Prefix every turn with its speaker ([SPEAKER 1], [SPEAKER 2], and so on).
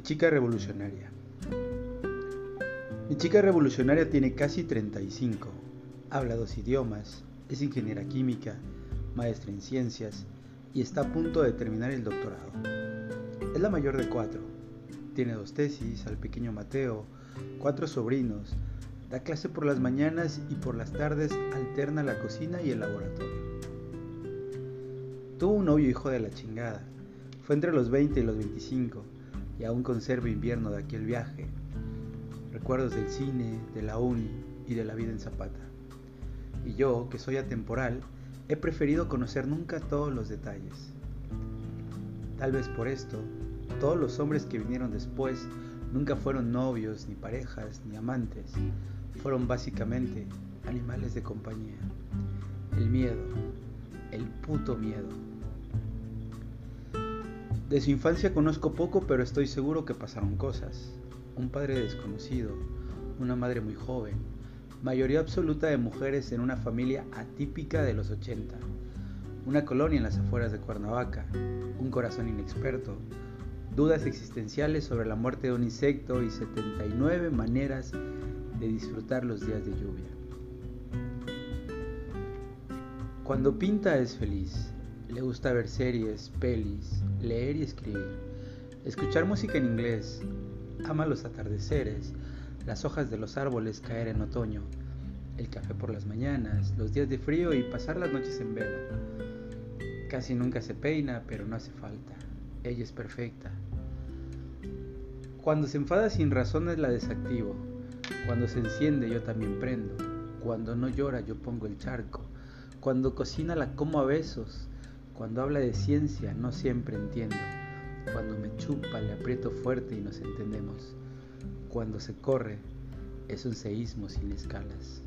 [SPEAKER 1] chica revolucionaria. Mi chica revolucionaria tiene casi 35. Habla dos idiomas, es ingeniera química, maestra en ciencias y está a punto de terminar el doctorado. Es la mayor de cuatro. Tiene dos tesis, al pequeño Mateo, cuatro sobrinos, da clase por las mañanas y por las tardes alterna la cocina y el laboratorio. Tuvo un novio hijo de la chingada. Fue entre los 20 y los 25 y aún conservo invierno de aquel viaje. Recuerdos del cine, de la uni y de la vida en Zapata. Y yo, que soy atemporal, he preferido conocer nunca todos los detalles. Tal vez por esto, todos los hombres que vinieron después nunca fueron novios, ni parejas, ni amantes. Fueron básicamente animales de compañía. El miedo, el puto miedo. De su infancia conozco poco, pero estoy seguro que pasaron cosas. Un padre desconocido, una madre muy joven, mayoría absoluta de mujeres en una familia atípica de los 80, una colonia en las afueras de Cuernavaca, un corazón inexperto, dudas existenciales sobre la muerte de un insecto y 79 maneras de disfrutar los días de lluvia. Cuando pinta es feliz, le gusta ver series, pelis, leer y escribir, escuchar música en inglés, ama los atardeceres, las hojas de los árboles caer en otoño, el café por las mañanas, los días de frío y pasar las noches en vela. Casi nunca se peina, pero no hace falta. Ella es perfecta. Cuando se enfada sin razones la desactivo. Cuando se enciende yo también prendo. Cuando no llora yo pongo el charco. Cuando cocina la como a besos. Cuando habla de ciencia no siempre entiendo. Cuando me chupa le aprieto fuerte y nos entendemos. Cuando se corre es un seísmo sin escalas.